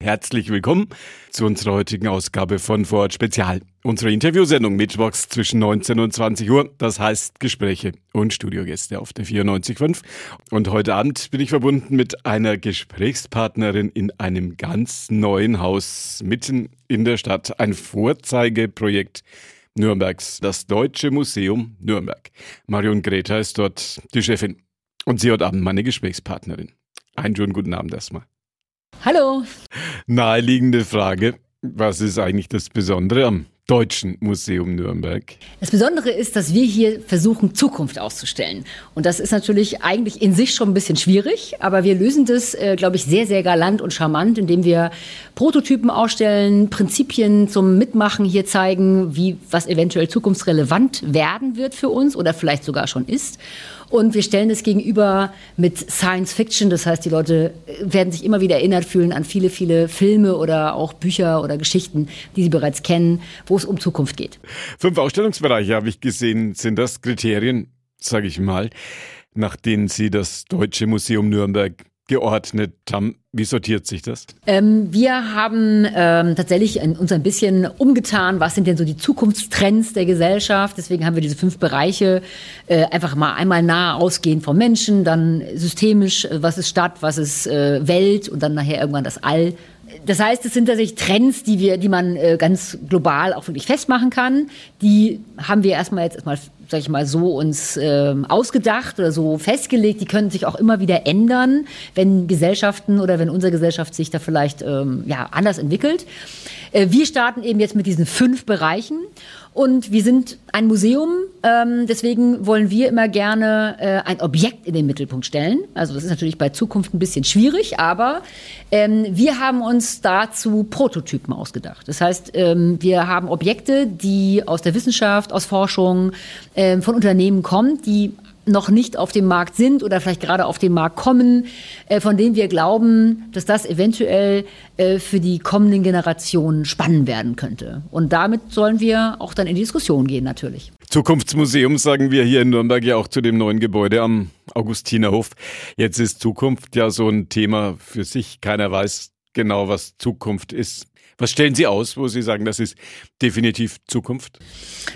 Herzlich willkommen zu unserer heutigen Ausgabe von Vorort Spezial. Unsere Interviewsendung Mittwochs zwischen 19 und 20 Uhr. Das heißt Gespräche und Studiogäste auf der 94.5. Und heute Abend bin ich verbunden mit einer Gesprächspartnerin in einem ganz neuen Haus mitten in der Stadt. Ein Vorzeigeprojekt Nürnbergs, das Deutsche Museum Nürnberg. Marion Greta ist dort die Chefin. Und sie heute Abend meine Gesprächspartnerin. Einen schönen guten Abend erstmal. Hallo. Naheliegende Frage. Was ist eigentlich das Besondere am Deutschen Museum Nürnberg. Das Besondere ist, dass wir hier versuchen, Zukunft auszustellen. Und das ist natürlich eigentlich in sich schon ein bisschen schwierig, aber wir lösen das, äh, glaube ich, sehr, sehr galant und charmant, indem wir Prototypen ausstellen, Prinzipien zum Mitmachen hier zeigen, wie was eventuell zukunftsrelevant werden wird für uns oder vielleicht sogar schon ist. Und wir stellen es gegenüber mit Science Fiction. Das heißt, die Leute werden sich immer wieder erinnert fühlen an viele, viele Filme oder auch Bücher oder Geschichten, die sie bereits kennen, wo es um Zukunft geht. Fünf Ausstellungsbereiche habe ich gesehen. Sind das Kriterien, sage ich mal, nach denen Sie das Deutsche Museum Nürnberg geordnet haben. Wie sortiert sich das? Ähm, wir haben ähm, tatsächlich uns ein bisschen umgetan. Was sind denn so die Zukunftstrends der Gesellschaft? Deswegen haben wir diese fünf Bereiche äh, einfach mal einmal nah ausgehend vom Menschen, dann systemisch, äh, was ist Stadt, was ist äh, Welt und dann nachher irgendwann das All das heißt, es sind tatsächlich Trends, die wir, die man äh, ganz global auch wirklich festmachen kann. Die haben wir erstmal jetzt erstmal, sag ich mal, so uns äh, ausgedacht oder so festgelegt. Die können sich auch immer wieder ändern, wenn Gesellschaften oder wenn unsere Gesellschaft sich da vielleicht ähm, ja, anders entwickelt. Äh, wir starten eben jetzt mit diesen fünf Bereichen und wir sind ein Museum, ähm, deswegen wollen wir immer gerne äh, ein Objekt in den Mittelpunkt stellen. Also das ist natürlich bei Zukunft ein bisschen schwierig, aber ähm, wir haben uns dazu Prototypen ausgedacht. Das heißt, ähm, wir haben Objekte, die aus der Wissenschaft, aus Forschung, ähm, von Unternehmen kommen, die noch nicht auf dem Markt sind oder vielleicht gerade auf den Markt kommen, äh, von denen wir glauben, dass das eventuell äh, für die kommenden Generationen spannend werden könnte. Und damit sollen wir auch dann in die Diskussion gehen natürlich. Zukunftsmuseum sagen wir hier in Nürnberg ja auch zu dem neuen Gebäude am Augustinerhof. Jetzt ist Zukunft ja so ein Thema für sich. Keiner weiß genau, was Zukunft ist. Was stellen Sie aus, wo Sie sagen, das ist definitiv Zukunft?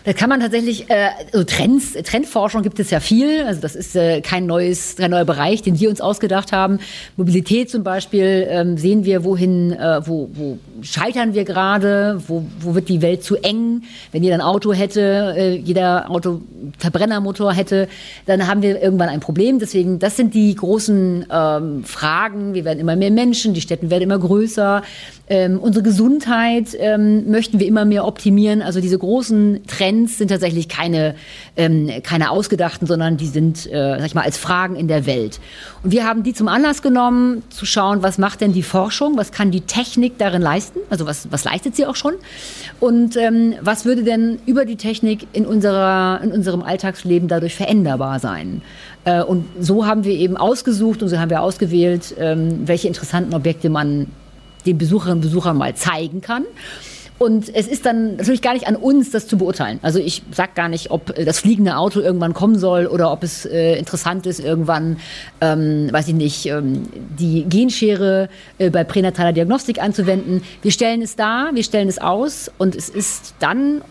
Da kann man tatsächlich, äh, also Trends, Trendforschung gibt es ja viel. Also das ist äh, kein neues, kein neuer Bereich, den wir uns ausgedacht haben. Mobilität zum Beispiel ähm, sehen wir, wohin, äh, wo, wo scheitern wir gerade, wo, wo wird die Welt zu eng. Wenn jeder ein Auto hätte, äh, jeder Auto Verbrennermotor hätte, dann haben wir irgendwann ein Problem. Deswegen, das sind die großen ähm, Fragen. Wir werden immer mehr Menschen, die Städte werden immer größer. Ähm, unsere Gesundheit ähm, möchten wir immer mehr optimieren. Also diese großen Trends sind tatsächlich keine, ähm, keine ausgedachten, sondern die sind, äh, sag ich mal, als Fragen in der Welt. Und wir haben die zum Anlass genommen, zu schauen, was macht denn die Forschung, was kann die Technik darin leisten, also was, was leistet sie auch schon und ähm, was würde denn über die Technik in, unserer, in unserem Alltagsleben dadurch veränderbar sein. Äh, und so haben wir eben ausgesucht und so haben wir ausgewählt, ähm, welche interessanten Objekte man den Besucherinnen und Besuchern mal zeigen kann. Und es ist dann natürlich gar nicht an uns, das zu beurteilen. Also ich sage gar nicht, ob das fliegende Auto irgendwann kommen soll oder ob es äh, interessant ist, irgendwann, ähm, weiß ich nicht, ähm, die Genschere äh, bei pränataler Diagnostik anzuwenden. Wir stellen es dar, wir stellen es aus und es ist dann,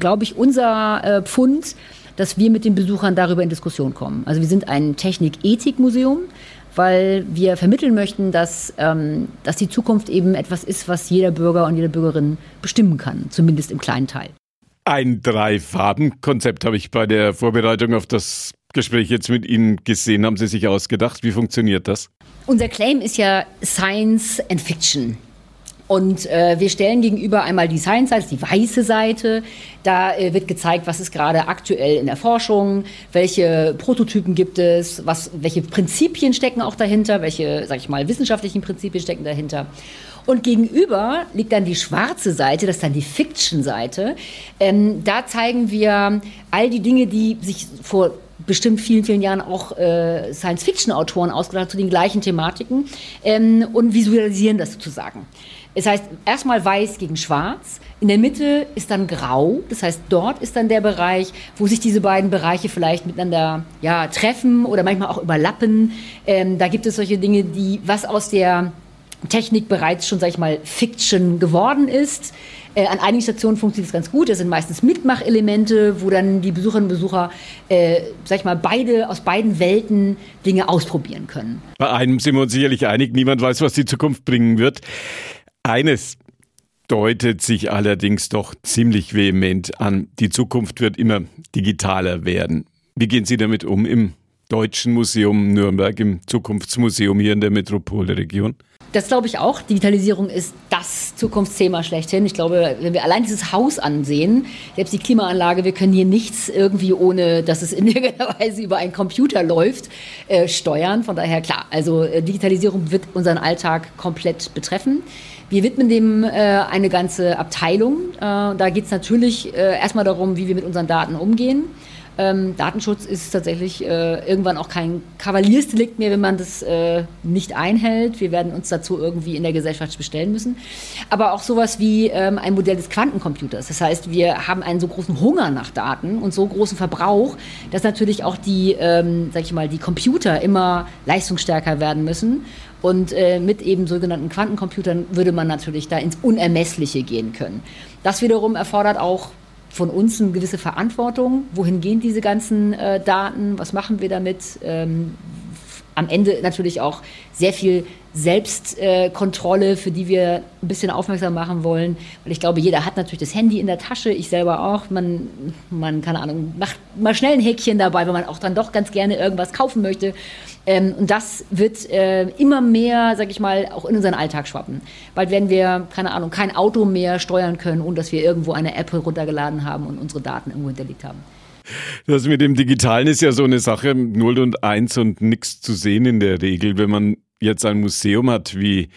glaube ich, unser äh, Pfund, dass wir mit den Besuchern darüber in Diskussion kommen. Also wir sind ein Technik-Ethik-Museum weil wir vermitteln möchten, dass, ähm, dass die Zukunft eben etwas ist, was jeder Bürger und jede Bürgerin bestimmen kann, zumindest im kleinen Teil. Ein Drei-Farben-Konzept habe ich bei der Vorbereitung auf das Gespräch jetzt mit Ihnen gesehen. Haben Sie sich ausgedacht? Wie funktioniert das? Unser Claim ist ja Science and Fiction. Und äh, wir stellen gegenüber einmal die Science-Seite, die weiße Seite. Da äh, wird gezeigt, was ist gerade aktuell in der Forschung, welche Prototypen gibt es, was, welche Prinzipien stecken auch dahinter, welche, sag ich mal, wissenschaftlichen Prinzipien stecken dahinter. Und gegenüber liegt dann die schwarze Seite, das ist dann die Fiction-Seite. Ähm, da zeigen wir all die Dinge, die sich vor bestimmt vielen, vielen Jahren auch äh, Science-Fiction-Autoren ausgedacht zu den gleichen Thematiken ähm, und visualisieren das sozusagen. Es heißt erstmal weiß gegen schwarz. In der Mitte ist dann grau. Das heißt, dort ist dann der Bereich, wo sich diese beiden Bereiche vielleicht miteinander ja, treffen oder manchmal auch überlappen. Ähm, da gibt es solche Dinge, die was aus der Technik bereits schon, sag ich mal, Fiction geworden ist. Äh, an einigen Stationen funktioniert es ganz gut. Das sind meistens Mitmachelemente, wo dann die Besucherinnen und Besucher, äh, sag ich mal, beide aus beiden Welten Dinge ausprobieren können. Bei einem sind wir uns sicherlich einig, niemand weiß, was die Zukunft bringen wird. Eines deutet sich allerdings doch ziemlich vehement an. Die Zukunft wird immer digitaler werden. Wie gehen Sie damit um im Deutschen Museum Nürnberg, im Zukunftsmuseum hier in der Metropolregion? Das glaube ich auch. Digitalisierung ist das Zukunftsthema schlechthin. Ich glaube, wenn wir allein dieses Haus ansehen, selbst die Klimaanlage, wir können hier nichts irgendwie ohne, dass es in irgendeiner Weise über einen Computer läuft, äh, steuern. Von daher klar, also äh, Digitalisierung wird unseren Alltag komplett betreffen. Wir widmen dem äh, eine ganze Abteilung. Äh, da geht es natürlich äh, erstmal darum, wie wir mit unseren Daten umgehen. Ähm, Datenschutz ist tatsächlich äh, irgendwann auch kein Kavaliersdelikt mehr, wenn man das äh, nicht einhält. Wir werden uns dazu irgendwie in der Gesellschaft bestellen müssen. Aber auch sowas wie ähm, ein Modell des Quantencomputers. Das heißt, wir haben einen so großen Hunger nach Daten und so großen Verbrauch, dass natürlich auch die, ähm, ich mal, die Computer immer leistungsstärker werden müssen. Und äh, mit eben sogenannten Quantencomputern würde man natürlich da ins Unermessliche gehen können. Das wiederum erfordert auch von uns eine gewisse Verantwortung. Wohin gehen diese ganzen äh, Daten? Was machen wir damit? Ähm, am Ende natürlich auch sehr viel Selbstkontrolle, äh, für die wir ein bisschen aufmerksam machen wollen. Weil ich glaube, jeder hat natürlich das Handy in der Tasche, ich selber auch. Man, man keine Ahnung, macht mal schnell ein Häkchen dabei, wenn man auch dann doch ganz gerne irgendwas kaufen möchte. Ähm, und das wird äh, immer mehr, sag ich mal, auch in unseren Alltag schwappen. Bald werden wir, keine Ahnung, kein Auto mehr steuern können, ohne dass wir irgendwo eine App runtergeladen haben und unsere Daten irgendwo hinterlegt haben. Das mit dem Digitalen ist ja so eine Sache, 0 und 1 und nichts zu sehen in der Regel. Wenn man jetzt ein Museum hat wie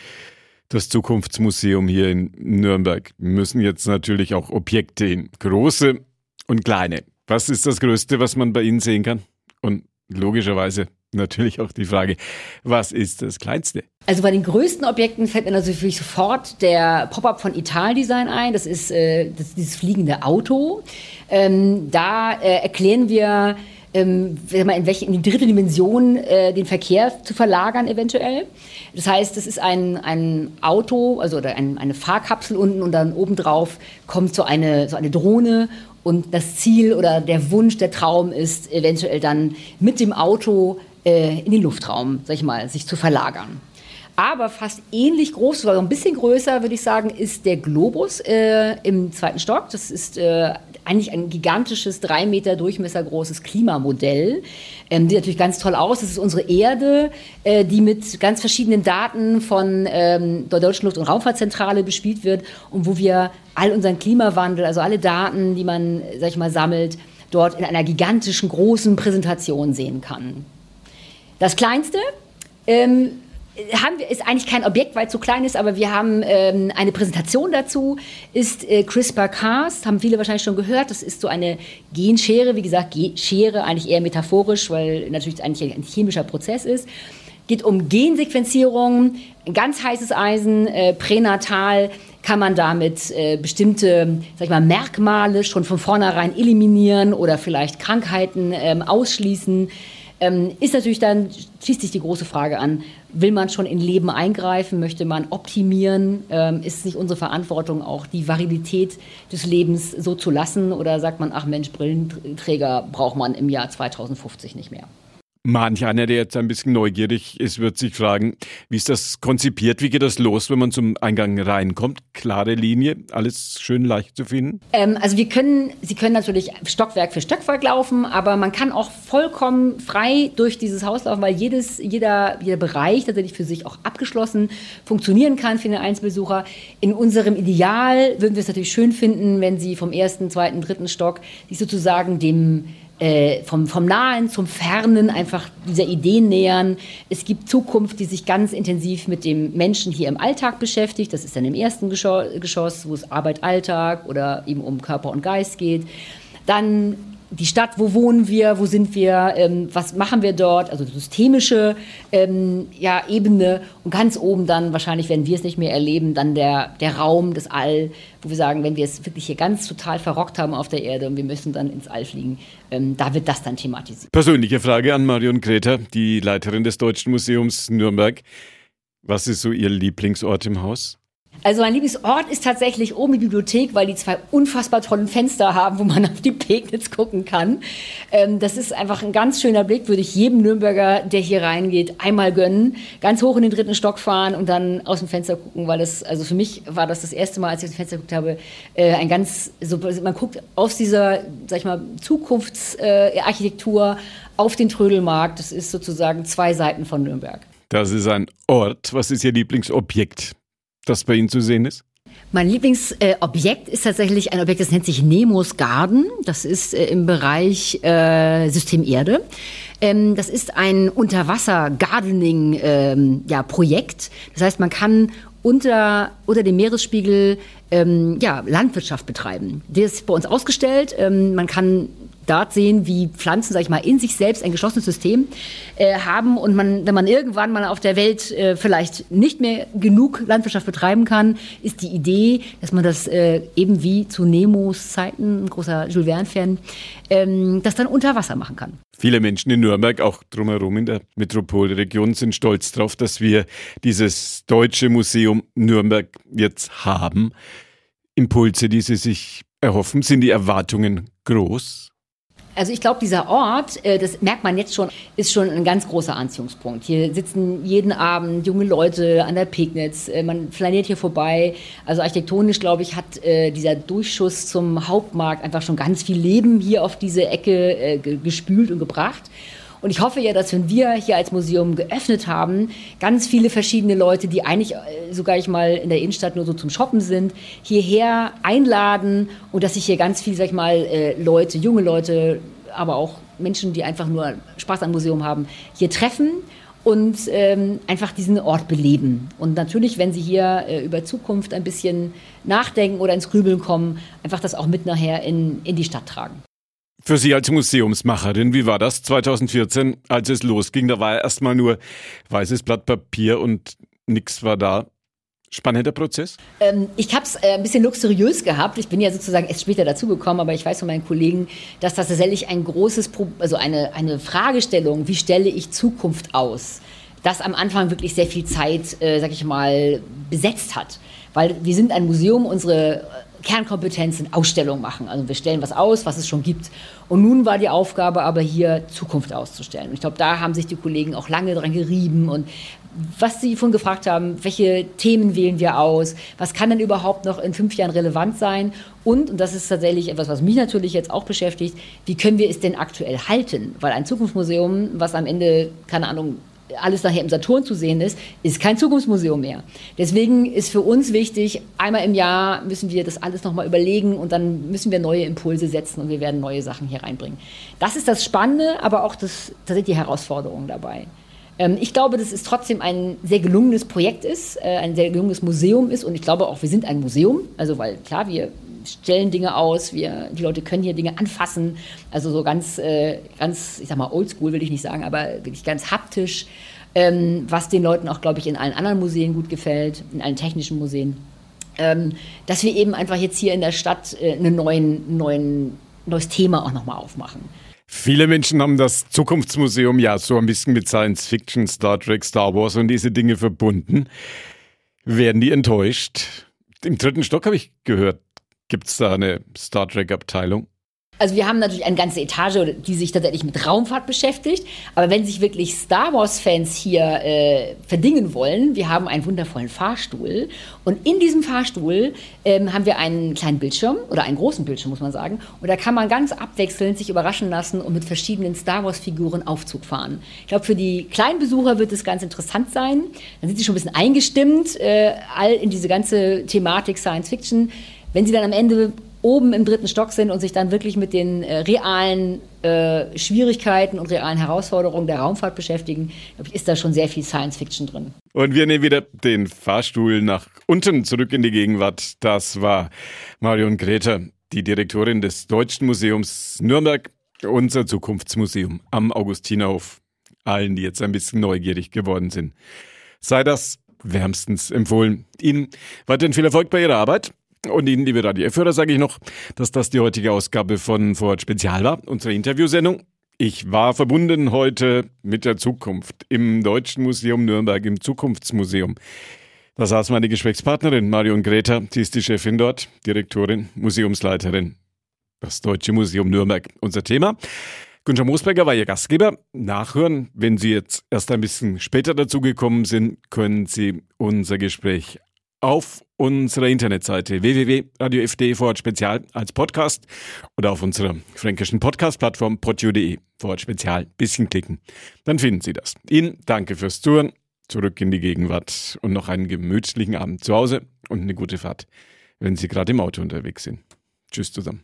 das Zukunftsmuseum hier in Nürnberg, müssen jetzt natürlich auch Objekte hin. Große und kleine. Was ist das Größte, was man bei Ihnen sehen kann? Und logischerweise natürlich auch die Frage, was ist das Kleinste? Also bei den größten Objekten fällt mir natürlich sofort der Pop-up von Italdesign ein. Das ist, äh, das ist dieses fliegende Auto. Ähm, da äh, erklären wir, ähm, in, welche, in die dritte Dimension äh, den Verkehr zu verlagern eventuell. Das heißt, es ist ein, ein Auto, also oder ein, eine Fahrkapsel unten und dann obendrauf kommt so eine, so eine Drohne und das Ziel oder der Wunsch, der Traum ist eventuell dann mit dem Auto äh, in den Luftraum, sag ich mal, sich zu verlagern. Aber fast ähnlich groß, oder ein bisschen größer, würde ich sagen, ist der Globus äh, im zweiten Stock. Das ist äh, eigentlich ein gigantisches, drei Meter Durchmesser großes Klimamodell. Ähm, sieht natürlich ganz toll aus. Das ist unsere Erde, äh, die mit ganz verschiedenen Daten von ähm, der Deutschen Luft- und Raumfahrtzentrale bespielt wird und wo wir all unseren Klimawandel, also alle Daten, die man, sag ich mal, sammelt, dort in einer gigantischen, großen Präsentation sehen kann. Das kleinste ähm, haben wir, ist eigentlich kein Objekt, weil es so klein ist, aber wir haben ähm, eine Präsentation dazu, ist äh, CRISPR-Cas, haben viele wahrscheinlich schon gehört. Das ist so eine Genschere, wie gesagt, Ge Schere eigentlich eher metaphorisch, weil natürlich eigentlich ein chemischer Prozess ist. Geht um Gensequenzierung, ganz heißes Eisen, äh, pränatal kann man damit äh, bestimmte sag ich mal, Merkmale schon von vornherein eliminieren oder vielleicht Krankheiten ähm, ausschließen. Ähm, ist natürlich dann, schließt sich die große Frage an, will man schon in Leben eingreifen, möchte man optimieren, ähm, ist es nicht unsere Verantwortung auch die Variabilität des Lebens so zu lassen? Oder sagt man, ach Mensch, Brillenträger braucht man im Jahr 2050 nicht mehr? Manch einer, der jetzt ein bisschen neugierig ist, wird sich fragen, wie ist das konzipiert? Wie geht das los, wenn man zum Eingang reinkommt? Klare Linie, alles schön leicht zu finden? Ähm, also wir können, Sie können natürlich Stockwerk für Stockwerk laufen, aber man kann auch vollkommen frei durch dieses Haus laufen, weil jedes, jeder, jeder Bereich tatsächlich für sich auch abgeschlossen funktionieren kann für den Einzelbesucher. In unserem Ideal würden wir es natürlich schön finden, wenn Sie vom ersten, zweiten, dritten Stock sich sozusagen dem äh, vom, vom Nahen zum Fernen einfach dieser Idee nähern. Es gibt Zukunft, die sich ganz intensiv mit dem Menschen hier im Alltag beschäftigt. Das ist dann im ersten Geschoss, wo es Arbeit, Alltag oder eben um Körper und Geist geht. Dann die Stadt, wo wohnen wir, wo sind wir, ähm, was machen wir dort, also systemische ähm, ja, Ebene und ganz oben dann, wahrscheinlich werden wir es nicht mehr erleben, dann der, der Raum, das All, wo wir sagen, wenn wir es wirklich hier ganz total verrockt haben auf der Erde und wir müssen dann ins All fliegen, ähm, da wird das dann thematisiert. Persönliche Frage an Marion Greta, die Leiterin des Deutschen Museums Nürnberg. Was ist so Ihr Lieblingsort im Haus? Also mein Lieblingsort ist tatsächlich oben die Bibliothek, weil die zwei unfassbar tollen Fenster haben, wo man auf die Pegnitz gucken kann. Ähm, das ist einfach ein ganz schöner Blick, würde ich jedem Nürnberger, der hier reingeht, einmal gönnen. Ganz hoch in den dritten Stock fahren und dann aus dem Fenster gucken, weil das, also für mich war das das erste Mal, als ich aus dem Fenster geguckt habe, äh, ein ganz, so, man guckt aus dieser, sag ich mal, Zukunftsarchitektur auf den Trödelmarkt. Das ist sozusagen zwei Seiten von Nürnberg. Das ist ein Ort. Was ist Ihr Lieblingsobjekt? Das bei Ihnen zu sehen ist? Mein Lieblingsobjekt äh, ist tatsächlich ein Objekt, das nennt sich Nemos Garden. Das ist äh, im Bereich äh, System Erde. Ähm, das ist ein Unterwasser-Gardening-Projekt. Ähm, ja, das heißt, man kann unter, unter dem Meeresspiegel ähm, ja, Landwirtschaft betreiben. Der ist bei uns ausgestellt. Ähm, man kann dort sehen, wie Pflanzen, sag ich mal, in sich selbst ein geschlossenes System äh, haben und man, wenn man irgendwann mal auf der Welt äh, vielleicht nicht mehr genug Landwirtschaft betreiben kann, ist die Idee, dass man das äh, eben wie zu Nemos Zeiten, ein großer Jules Verne-Fan, ähm, das dann unter Wasser machen kann. Viele Menschen in Nürnberg, auch drumherum in der Metropolregion, sind stolz darauf, dass wir dieses Deutsche Museum Nürnberg jetzt haben. Impulse, die Sie sich erhoffen, sind die Erwartungen groß? Also ich glaube, dieser Ort, äh, das merkt man jetzt schon, ist schon ein ganz großer Anziehungspunkt. Hier sitzen jeden Abend junge Leute an der Pegnitz, äh, man flaniert hier vorbei. Also architektonisch, glaube ich, hat äh, dieser Durchschuss zum Hauptmarkt einfach schon ganz viel Leben hier auf diese Ecke gespült und gebracht. Und ich hoffe ja, dass wenn wir hier als Museum geöffnet haben, ganz viele verschiedene Leute, die eigentlich äh, sogar ich mal in der Innenstadt nur so zum Shoppen sind, hierher einladen und dass sich hier ganz viele, sag ich mal, äh, Leute, junge Leute, aber auch Menschen, die einfach nur Spaß am Museum haben, hier treffen und ähm, einfach diesen Ort beleben. Und natürlich, wenn Sie hier äh, über Zukunft ein bisschen nachdenken oder ins Grübeln kommen, einfach das auch mit nachher in, in die Stadt tragen. Für Sie als Museumsmacherin, wie war das 2014, als es losging? Da war ja erstmal nur weißes Blatt Papier und nichts war da. Spannender Prozess? Ähm, ich habe es äh, ein bisschen luxuriös gehabt. Ich bin ja sozusagen erst später dazugekommen, aber ich weiß von meinen Kollegen, dass das tatsächlich ein großes, Pro also eine, eine Fragestellung, wie stelle ich Zukunft aus, das am Anfang wirklich sehr viel Zeit, äh, sag ich mal, besetzt hat. Weil wir sind ein Museum, unsere Kernkompetenz in Ausstellungen machen. Also wir stellen was aus, was es schon gibt. Und nun war die Aufgabe aber hier Zukunft auszustellen. Und ich glaube, da haben sich die Kollegen auch lange dran gerieben und was Sie von gefragt haben, welche Themen wählen wir aus, was kann denn überhaupt noch in fünf Jahren relevant sein und, und das ist tatsächlich etwas, was mich natürlich jetzt auch beschäftigt, wie können wir es denn aktuell halten? Weil ein Zukunftsmuseum, was am Ende, keine Ahnung, alles nachher im Saturn zu sehen ist, ist kein Zukunftsmuseum mehr. Deswegen ist für uns wichtig, einmal im Jahr müssen wir das alles nochmal überlegen und dann müssen wir neue Impulse setzen und wir werden neue Sachen hier reinbringen. Das ist das Spannende, aber auch das, da sind die Herausforderungen dabei. Ähm, ich glaube, dass es trotzdem ein sehr gelungenes Projekt ist, äh, ein sehr gelungenes Museum ist und ich glaube auch, wir sind ein Museum. Also, weil klar, wir stellen Dinge aus, wir, die Leute können hier Dinge anfassen, also so ganz, äh, ganz, ich sag mal, oldschool will ich nicht sagen, aber wirklich ganz haptisch, ähm, was den Leuten auch, glaube ich, in allen anderen Museen gut gefällt, in allen technischen Museen. Ähm, dass wir eben einfach jetzt hier in der Stadt äh, ein neuen, neuen, neues Thema auch nochmal aufmachen. Viele Menschen haben das Zukunftsmuseum ja so ein bisschen mit Science Fiction, Star Trek, Star Wars und diese Dinge verbunden. Werden die enttäuscht? Im dritten Stock habe ich gehört, gibt es da eine Star Trek-Abteilung. Also wir haben natürlich eine ganze Etage, die sich tatsächlich mit Raumfahrt beschäftigt. Aber wenn sich wirklich Star Wars-Fans hier äh, verdingen wollen, wir haben einen wundervollen Fahrstuhl. Und in diesem Fahrstuhl ähm, haben wir einen kleinen Bildschirm oder einen großen Bildschirm, muss man sagen. Und da kann man ganz abwechselnd sich überraschen lassen und mit verschiedenen Star Wars-Figuren Aufzug fahren. Ich glaube, für die kleinen Besucher wird es ganz interessant sein. Dann sind sie schon ein bisschen eingestimmt, äh, all in diese ganze Thematik Science Fiction. Wenn sie dann am Ende oben im dritten Stock sind und sich dann wirklich mit den äh, realen äh, Schwierigkeiten und realen Herausforderungen der Raumfahrt beschäftigen, ich, ist da schon sehr viel Science Fiction drin. Und wir nehmen wieder den Fahrstuhl nach unten zurück in die Gegenwart. Das war Marion Greta, die Direktorin des Deutschen Museums Nürnberg, unser Zukunftsmuseum am Augustinerhof. Allen, die jetzt ein bisschen neugierig geworden sind. Sei das wärmstens empfohlen. Ihnen weiterhin viel Erfolg bei Ihrer Arbeit. Und Ihnen, liebe Radio F-Hörer, sage ich noch, dass das die heutige Ausgabe von Vorort Spezial war, unsere Interviewsendung. Ich war verbunden heute mit der Zukunft im Deutschen Museum Nürnberg, im Zukunftsmuseum. Da saß meine Gesprächspartnerin Marion Greta, sie ist die Chefin dort, Direktorin, Museumsleiterin. Das Deutsche Museum Nürnberg. Unser Thema. Günther Moosberger war Ihr Gastgeber. Nachhören, wenn Sie jetzt erst ein bisschen später dazugekommen sind, können Sie unser Gespräch auf unserer Internetseite www.radio.fd vorort spezial als Podcast oder auf unserer fränkischen Podcast-Plattform podio.de spezial bisschen klicken. Dann finden Sie das. Ihnen danke fürs Zuhören, zurück in die Gegenwart und noch einen gemütlichen Abend zu Hause und eine gute Fahrt, wenn Sie gerade im Auto unterwegs sind. Tschüss zusammen.